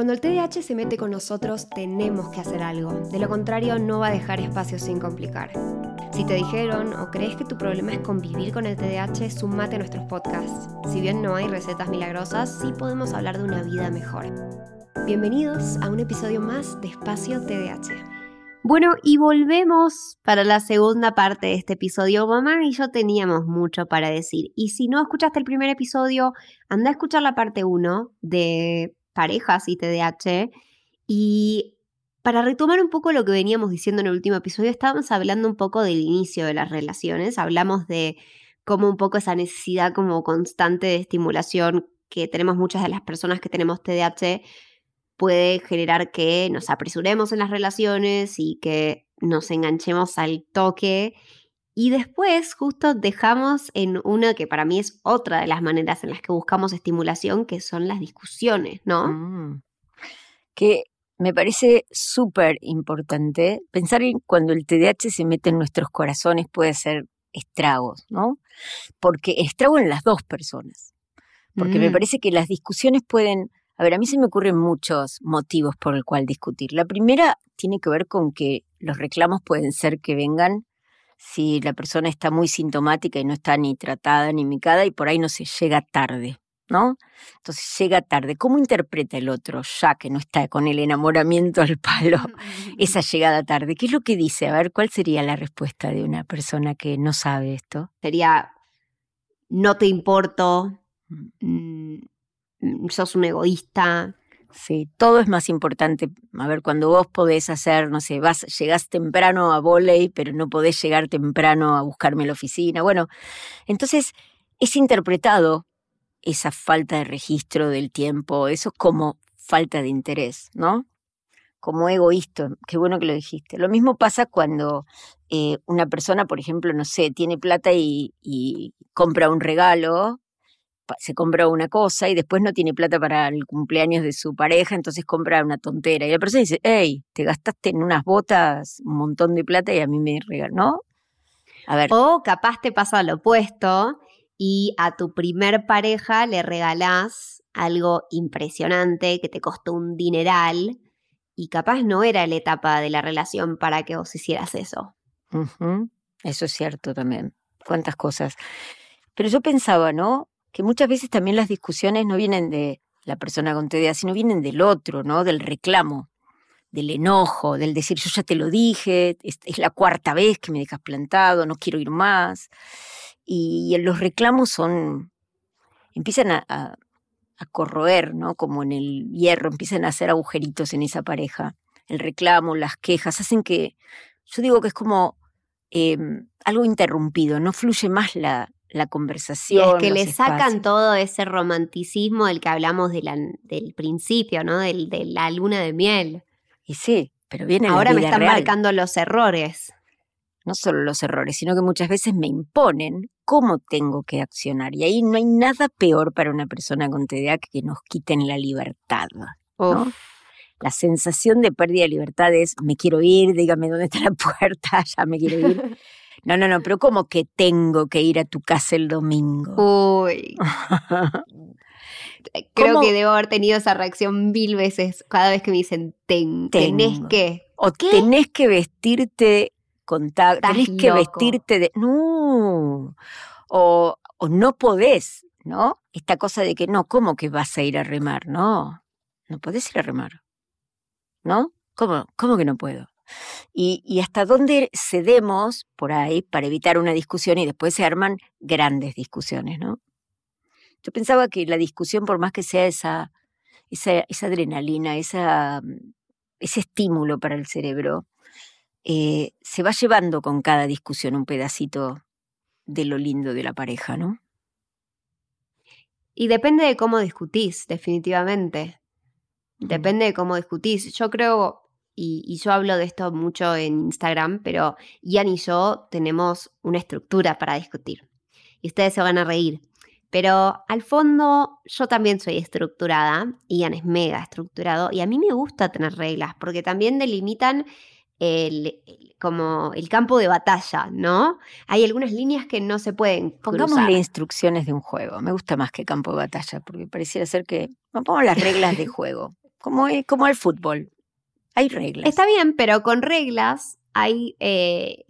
Cuando el TDAH se mete con nosotros, tenemos que hacer algo. De lo contrario, no va a dejar espacio sin complicar. Si te dijeron o crees que tu problema es convivir con el TDAH, sumate a nuestros podcasts. Si bien no hay recetas milagrosas, sí podemos hablar de una vida mejor. Bienvenidos a un episodio más de Espacio TDAH. Bueno, y volvemos para la segunda parte de este episodio. Mamá y yo teníamos mucho para decir. Y si no escuchaste el primer episodio, anda a escuchar la parte 1 de parejas y TDAH. Y para retomar un poco lo que veníamos diciendo en el último episodio, estábamos hablando un poco del inicio de las relaciones, hablamos de cómo un poco esa necesidad como constante de estimulación que tenemos muchas de las personas que tenemos TDAH puede generar que nos apresuremos en las relaciones y que nos enganchemos al toque. Y después justo dejamos en una que para mí es otra de las maneras en las que buscamos estimulación, que son las discusiones, ¿no? Mm. Que me parece súper importante pensar en cuando el TDAH se mete en nuestros corazones puede ser estragos, ¿no? Porque estrago en las dos personas. Porque me Mm. parece que las discusiones pueden... A ver, a mí se me ocurren muchos motivos por el cual discutir. La primera tiene que ver con que los reclamos pueden ser que vengan si la persona está muy sintomática y no está ni tratada ni micada y por ahí no se llega tarde, ¿no? Entonces llega tarde. ¿Cómo interpreta el otro, ya que no está con el enamoramiento al palo, esa llegada tarde? ¿Qué es lo que dice? A ver, ¿cuál sería la respuesta de una persona que no sabe esto? Sería, no te importo, mm, mm, sos un egoísta. Sí, todo es más importante. A ver, cuando vos podés hacer, no sé, vas, llegás temprano a volei, pero no podés llegar temprano a buscarme la oficina. Bueno, entonces es interpretado esa falta de registro del tiempo, eso es como falta de interés, ¿no? Como egoísta, qué bueno que lo dijiste. Lo mismo pasa cuando eh, una persona, por ejemplo, no sé, tiene plata y, compra un regalo, se compra una cosa y después no tiene plata para el cumpleaños de su pareja, entonces compra una tontera. Y la persona dice, hey, te gastaste en unas botas un montón de plata y a mí me regaló, ¿no? A ver, O capaz te pasa lo opuesto y a tu primer pareja le regalás algo impresionante que te costó un dineral y capaz no era la etapa de la relación para que vos hicieras eso. Eso es cierto también. Cuántas cosas. Pero yo pensaba, ¿no? Que muchas veces también las discusiones no vienen de la persona con TDA, sino vienen del otro, ¿no? Del reclamo, del enojo, del decir, yo ya te lo dije, es, la cuarta vez que me dejas plantado, no quiero ir más. Y, los reclamos son, empiezan a, corroer, ¿no? Como en el hierro, empiezan a hacer agujeritos en esa pareja. El reclamo, las quejas, hacen que, yo digo que es como eh, algo interrumpido, no fluye más la, la Y conversación. es que le sacan todo ese romanticismo del que hablamos de la- del principio, ¿no? Del, de la luna de miel. Y sí, pero viene la Ahora me están real. marcando los errores. no solo los errores, sino que muchas veces me imponen cómo tengo que accionar. Y ahí no hay nada peor para una persona con TDA que nos quiten la libertad. ¿no? La sensación de pérdida de libertad es, me quiero ir, dígame dónde está la puerta, ya me quiero ir. No, no, no, pero ¿cómo que tengo que ir a tu casa el domingo? Uy, creo ¿Cómo? que debo haber tenido esa reacción mil veces cada vez que me dicen ten, tenés que. O ¿Qué? tenés que vestirte con ta- Estás tenés que vestirte de. No. O, o no podés, ¿no? Esta cosa de que no, ¿cómo que vas a ir a remar? No, no podés ir a remar. ¿No? ¿Cómo, cómo que no puedo? Y, y hasta dónde cedemos por ahí para evitar una discusión y después se arman grandes discusiones, ¿no? Yo pensaba que la discusión, por más que sea esa, esa, esa adrenalina, esa, mm, ese estímulo para el cerebro, eh, se va llevando con cada discusión un pedacito de lo lindo de la pareja, ¿no? Y depende de cómo discutís, definitivamente. Depende de cómo discutís. Yo creo, y, y yo hablo de esto mucho en Instagram, pero Ian y yo tenemos una estructura para discutir. Y ustedes se van a reír. Pero al fondo yo también soy estructurada, Ian es mega estructurado, y a mí me gusta tener reglas, porque también delimitan el, el- como el campo de batalla, ¿no? Hay algunas líneas que no se pueden. Pongámosle instrucciones de un juego. Me gusta más que campo de batalla, porque pareciera ser que. Pongamos las reglas de juego. como, como el fútbol. Hay reglas. Está bien, pero con reglas hay, eh,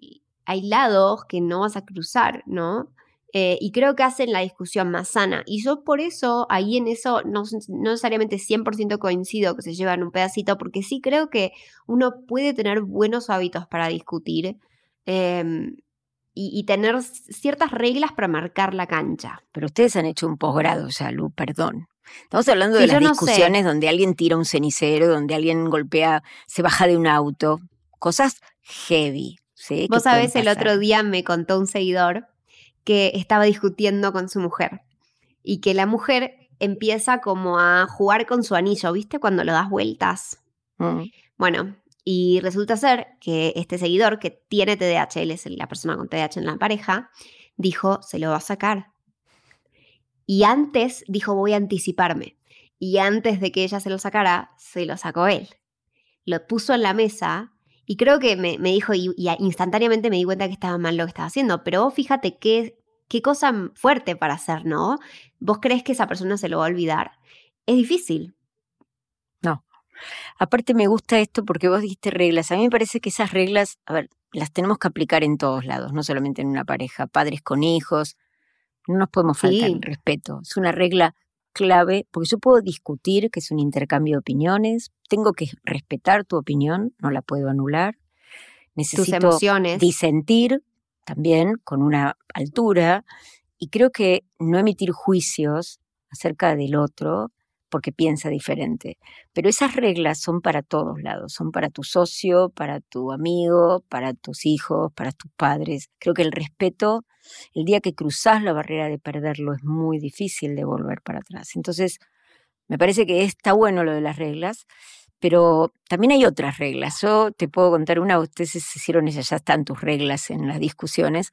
hay lados que no vas a cruzar, ¿no? Eh, y creo que hacen la discusión más sana. Y yo por eso, ahí en eso, no, no necesariamente 100% coincido que se llevan un pedacito, porque sí creo que uno puede tener buenos hábitos para discutir em, y, tener ciertas reglas para marcar la cancha. Pero ustedes han hecho un posgrado, ya, Lu, perdón. Estamos hablando de las discusiones donde alguien tira un cenicero, donde alguien golpea, se baja de un auto, cosas heavy. ¿sí? Vos sabés, el otro día me contó un seguidor que estaba discutiendo con su mujer y que la mujer empieza como a jugar con su anillo, ¿viste? Cuando lo das vueltas. Mm. Bueno, y resulta ser que este seguidor que tiene TDAH, él es la persona con TDAH en la pareja, dijo, se lo va a sacar. Y antes dijo, voy a anticiparme. Y antes de que ella se lo sacara, se lo sacó él. Lo puso en la mesa y creo que me, dijo, y, instantáneamente me di cuenta que estaba mal lo que estaba haciendo, pero fíjate qué, qué cosa fuerte para hacer, ¿no? ¿Vos crees que esa persona se lo va a olvidar? Es difícil. No. Aparte me gusta esto porque vos dijiste reglas. A mí me parece que esas reglas, a ver, las tenemos que aplicar en todos lados, no solamente en una pareja, padres con hijos. No nos podemos faltar el respeto. Es una regla clave, porque yo puedo discutir, que es un intercambio de opiniones, tengo que respetar tu opinión, no la puedo anular. Necesito disentir también con una altura y creo que no emitir juicios acerca del otro porque piensa diferente. Pero esas reglas son para todos lados, son para tu socio, para tu amigo, para tus hijos, para tus padres. Creo que el respeto, el día que cruzas la barrera de perderlo, es muy difícil de volver para atrás. Entonces, me parece que está bueno lo de las reglas, pero también hay otras reglas. Yo te puedo contar una, ustedes hicieron esas, ya están tus reglas en las discusiones.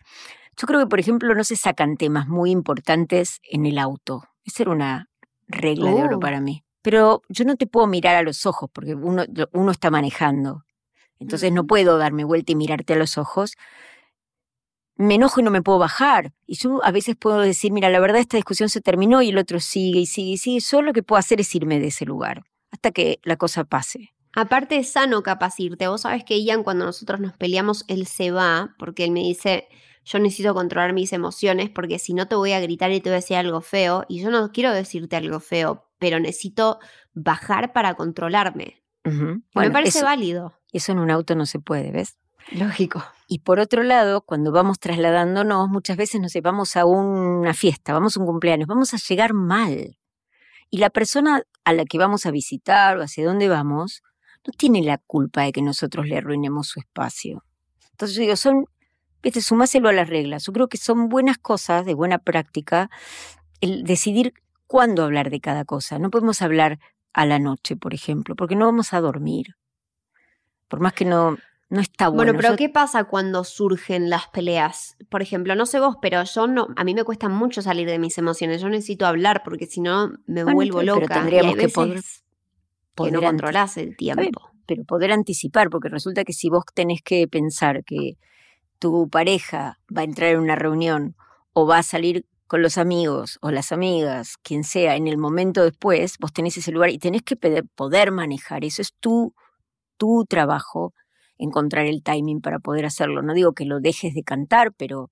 Yo creo que, por ejemplo, no se sacan temas muy importantes en el auto. Esa era una regla de oro oh. para mí. Pero yo no te puedo mirar a los ojos porque uno, uno está manejando. Entonces no puedo darme vuelta y mirarte a los ojos. Me enojo y no me puedo bajar. Y yo a veces puedo decir, mira, la verdad esta discusión se terminó y el otro sigue y sigue y sigue. Solo lo que puedo hacer es irme de ese lugar hasta que la cosa pase. Aparte es sano capacirte. Vos sabés que Ian cuando nosotros nos peleamos, él se va porque él me dice, yo necesito controlar mis emociones porque si no te voy a gritar y te voy a decir algo feo y yo no quiero decirte algo feo, pero necesito bajar para controlarme. me parece válido. Eso en un auto no se puede, ¿ves? Lógico. Y por otro lado, cuando vamos trasladándonos, muchas veces nos vamos a una fiesta, vamos a un cumpleaños, vamos a llegar mal. Y la persona a la que vamos a visitar o hacia dónde vamos, no tiene la culpa de que nosotros le arruinemos su espacio. Entonces yo digo, son Viste, sumáselo a las reglas. Yo creo que son buenas cosas, de buena práctica, el decidir cuándo hablar de cada cosa. No podemos hablar a la noche, por ejemplo, porque no vamos a dormir. Por más que no, no está bueno. Bueno, pero ¿qué pasa cuando surgen las peleas? Por ejemplo, no sé vos, pero yo no, a mí me cuesta mucho salir de mis emociones. Yo necesito hablar porque si no me vuelvo loca. Pero tendríamos que poder, que no controlás el tiempo. pero poder anticipar, porque resulta que si vos tenés que pensar que tu pareja va a entrar en una reunión o va a salir con los amigos o las amigas, quien sea, en el momento después, vos tenés ese lugar y tenés que poder manejar. Eso es tu, tu trabajo, encontrar el timing para poder hacerlo. No digo que lo dejes de cantar, pero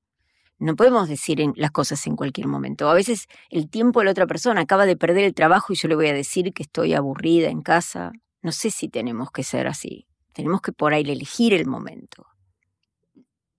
no podemos decir las cosas en cualquier momento. A veces el tiempo de la otra persona acaba de perder el trabajo y yo le voy a decir que estoy aburrida en casa. No sé si tenemos que ser así. Tenemos que por ahí elegir el momento.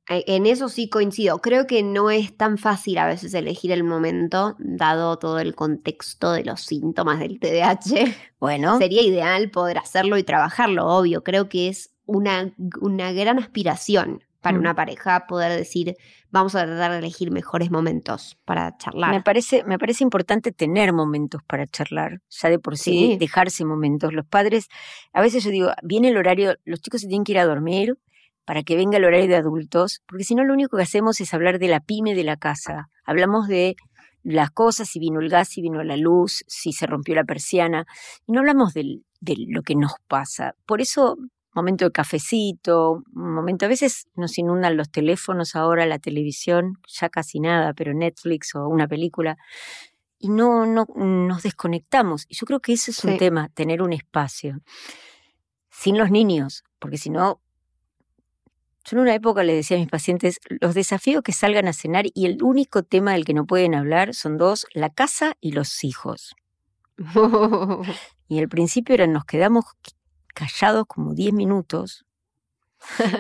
Eh, en eso sí coincido. Creo que no es tan fácil a veces elegir el momento, dado todo el contexto de los síntomas del TDAH. Bueno. Sería ideal poder hacerlo y trabajarlo, obvio. Creo que es una, una gran aspiración para mm. una pareja poder decir, vamos a tratar de elegir mejores momentos para charlar. Me parece, me parece importante tener momentos para charlar, ya de por sí, dejarse momentos. Los padres, a veces yo digo, viene el horario, los chicos se tienen que ir a dormir, para que venga el horario de adultos, porque si no lo único que hacemos es hablar de la pyme de la casa. Hablamos de las cosas, si vino el gas, si vino la luz, si se rompió la persiana, y no hablamos de, lo que nos pasa. Por eso, momento de cafecito, momento, a veces nos inundan los teléfonos ahora, la televisión, ya casi nada, pero Netflix o una película. y no, no nos desconectamos. Y yo creo que ese es un tema, tener un espacio. Sin los niños, porque si no, yo en una época le decía a mis pacientes, los desafíos que salgan a cenar y el único tema del que no pueden hablar son dos, la casa y los hijos. y al principio era, nos quedamos callados como 10 minutos.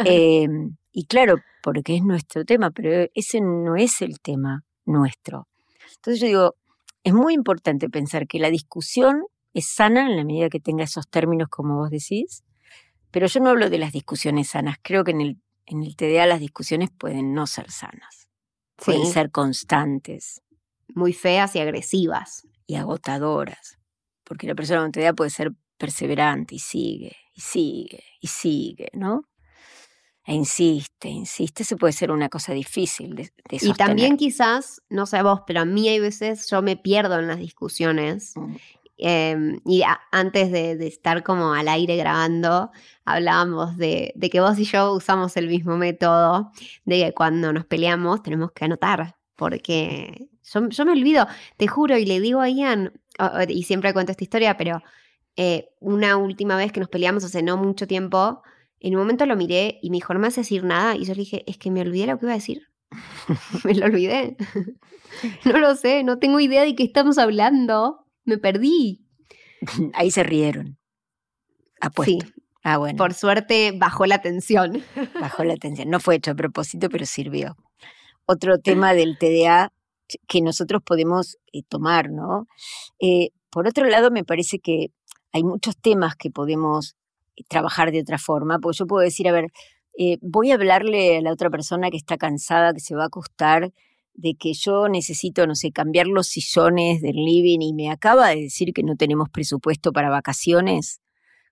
Em, y claro, porque es nuestro tema, pero ese no es el tema nuestro. Entonces yo digo, es muy importante pensar que la discusión es sana en la medida que tenga esos términos como vos decís, pero yo no hablo de las discusiones sanas, creo que en el, en el TDA las discusiones pueden no ser sanas, pueden ser constantes. Muy feas y agresivas. Y agotadoras, porque la persona con TDA puede ser perseverante y sigue, y sigue, y sigue, ¿no? e insiste, insiste, se puede ser una cosa difícil de, Y también quizás, no sé vos, pero a mí hay veces yo me pierdo en las discusiones. Mm. Em, y antes de, estar como al aire grabando, hablábamos de, que vos y yo usamos el mismo método, de que cuando nos peleamos tenemos que anotar, porque yo, me olvido, te juro, y le digo a Ian, y siempre cuento esta historia, pero eh, una última vez que nos peleamos hace no mucho tiempo, en un momento lo miré y me dijo, no me hace decir nada. Y yo le dije, es que me olvidé lo que iba a decir. me lo olvidé. no lo sé, no tengo idea de qué estamos hablando. Me perdí. Ahí se rieron. Apuesto. Sí. Ah, bueno. Por suerte bajó la tensión. Bajó la tensión. No fue hecho a propósito, pero sirvió. Otro tema del TDA que nosotros podemos eh, tomar, ¿no? Eh, por otro lado, me parece que hay muchos temas que podemos trabajar de otra forma, porque yo puedo decir, a ver, eh, voy a hablarle a la otra persona que está cansada, que se va a acostar, de que yo necesito, no sé, cambiar los sillones del living y me acaba de decir que no tenemos presupuesto para vacaciones.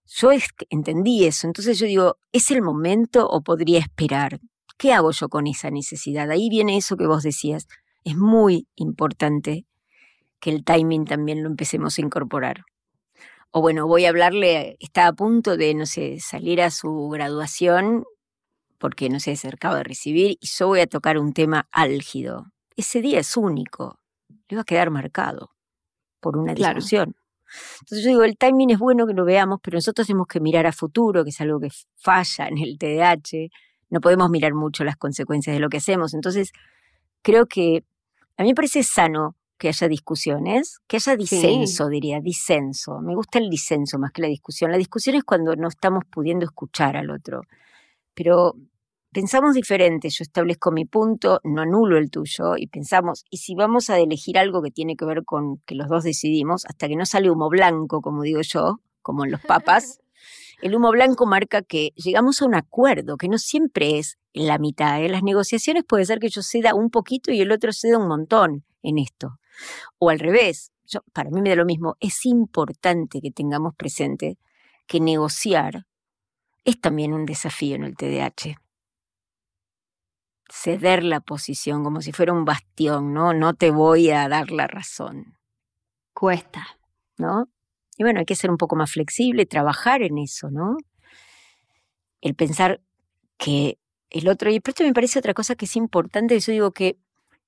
Yo entendí eso, entonces yo digo, ¿es el momento o podría esperar? ¿Qué hago yo con esa necesidad? Ahí viene eso que vos decías. Es muy importante que el timing también lo empecemos a incorporar o bueno, voy a hablarle, está a punto de, no sé, salir a su graduación, porque, no sé, se acaba de recibir, y yo voy a tocar un tema álgido. Ese día es único, le va a quedar marcado por una discusión. Entonces yo digo, el timing es bueno que lo veamos, pero nosotros tenemos que mirar a futuro, que es algo que falla en el TDAH. No podemos mirar mucho las consecuencias de lo que hacemos. Entonces, creo que a mí me parece sano que haya discusiones, que haya disenso, diría, disenso. Me gusta el disenso más que la discusión. La discusión es cuando no estamos pudiendo escuchar al otro. Pero pensamos diferente, yo establezco mi punto, no anulo el tuyo y pensamos, y si vamos a elegir algo que tiene que ver con que los dos decidimos, hasta que no sale humo blanco, como digo yo, como en los papas, el humo blanco marca que llegamos a un acuerdo, que no siempre es la mitad. En ¿eh? las negociaciones puede ser que yo ceda un poquito y el otro ceda un montón en esto. O al revés, yo, para mí me da lo mismo, es importante que tengamos presente que negociar es también un desafío en el TDAH. Ceder la posición como si fuera un bastión, ¿no? No te voy a dar la razón. Cuesta. ¿No? Y bueno, hay que ser un poco más flexible, trabajar en eso, ¿no? El pensar que el otro, y esto me parece otra cosa que es importante, yo digo que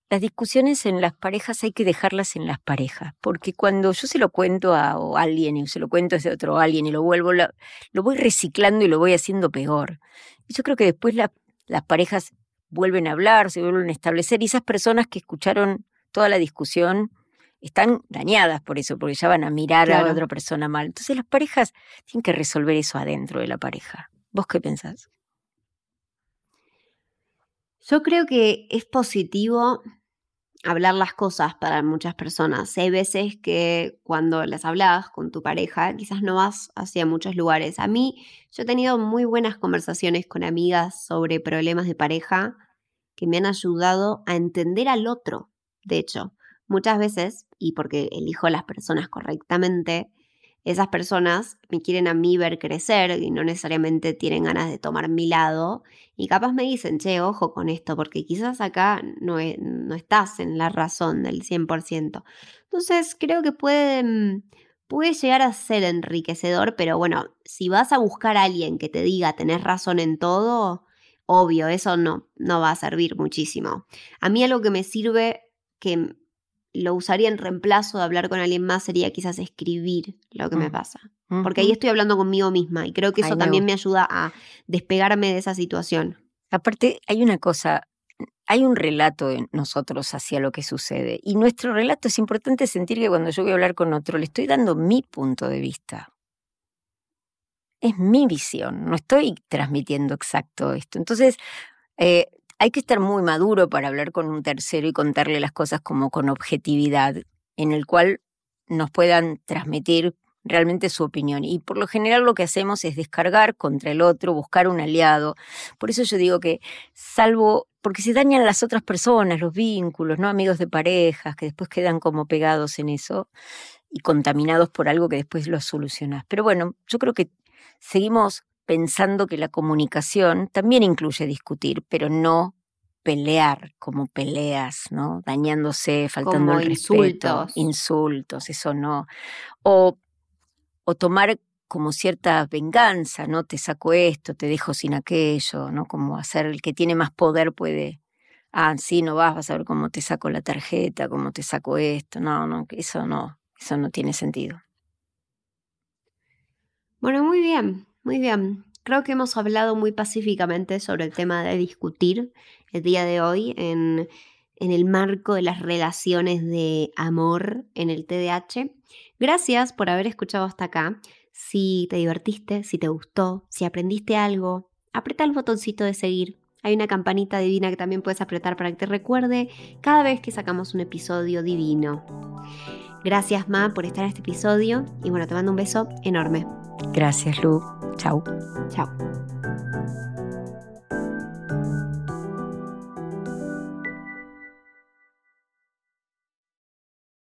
las discusiones en las parejas hay que dejarlas en las parejas, porque cuando yo se lo cuento a alguien y se lo cuento a ese otro alguien y lo vuelvo, lo, voy reciclando y lo voy haciendo peor. Yo creo que después las parejas vuelven a hablar, se vuelven a establecer y esas personas que escucharon toda la discusión están dañadas por eso, porque ya van a mirar a la otra persona mal. Entonces las parejas tienen que resolver eso adentro de la pareja. ¿Vos qué pensás? Yo creo que es positivo hablar las cosas para muchas personas. Hay veces que cuando las hablas con tu pareja, quizás no vas hacia muchos lugares. A mí, yo he tenido muy buenas conversaciones con amigas sobre problemas de pareja que me han ayudado a entender al otro. De hecho, muchas veces, y porque elijo las personas correctamente, esas personas me quieren a mí ver crecer y no necesariamente tienen ganas de tomar mi lado. Y capaz me dicen, che, ojo con esto, porque quizás acá no, e, no estás en la razón del 100%. Entonces creo que puede, mm, puede llegar a ser enriquecedor, pero bueno, si vas a buscar a alguien que te diga tenés razón en todo, obvio, eso no, no va a servir muchísimo. A mí algo que me sirve, que lo usaría en reemplazo de hablar con alguien más sería quizás escribir lo que me Mm. pasa. Porque ahí estoy hablando conmigo misma y creo que eso también me ayuda a despegarme de esa situación. Aparte, hay una cosa, hay un relato en nosotros hacia lo que sucede. Y nuestro relato es importante sentir que cuando yo voy a hablar con otro, le estoy dando mi punto de vista. Es mi visión, no estoy transmitiendo exacto esto. Entonces, eh, hay que estar muy maduro para hablar con un tercero y contarle las cosas como con objetividad, en el cual nos puedan transmitir realmente su opinión. Y por lo general lo que hacemos es descargar contra el otro, buscar un aliado. Por eso yo digo que, salvo, porque se dañan las otras personas, los vínculos, ¿no? Amigos de parejas, que después quedan como pegados en eso y contaminados por algo que después lo solucionás. Pero bueno, yo creo que seguimos pensando que la comunicación también incluye discutir, pero no pelear como peleas, ¿no? Dañándose, faltando Como el respeto, insultos. insultos, eso no. O, o tomar como cierta venganza, ¿no? Te saco esto, te dejo sin aquello, ¿no? Como hacer el que tiene más poder puede, ah, sí, no vas, vas a ver cómo te saco la tarjeta, cómo te saco esto. No, no, eso no, eso no tiene sentido. Bueno, muy bien, muy bien. Creo que hemos hablado muy pacíficamente sobre el tema de discutir el día de hoy en, en el marco de las relaciones de amor en el TDAH. Gracias por haber escuchado hasta acá. Si te divertiste, si te gustó, si aprendiste algo, aprieta el botoncito de seguir. Hay una campanita divina que también puedes apretar para que te recuerde cada vez que sacamos un episodio divino. Gracias, Ma, por estar en este episodio y bueno, te mando un beso enorme. Gracias, Lu. Chau. Chao.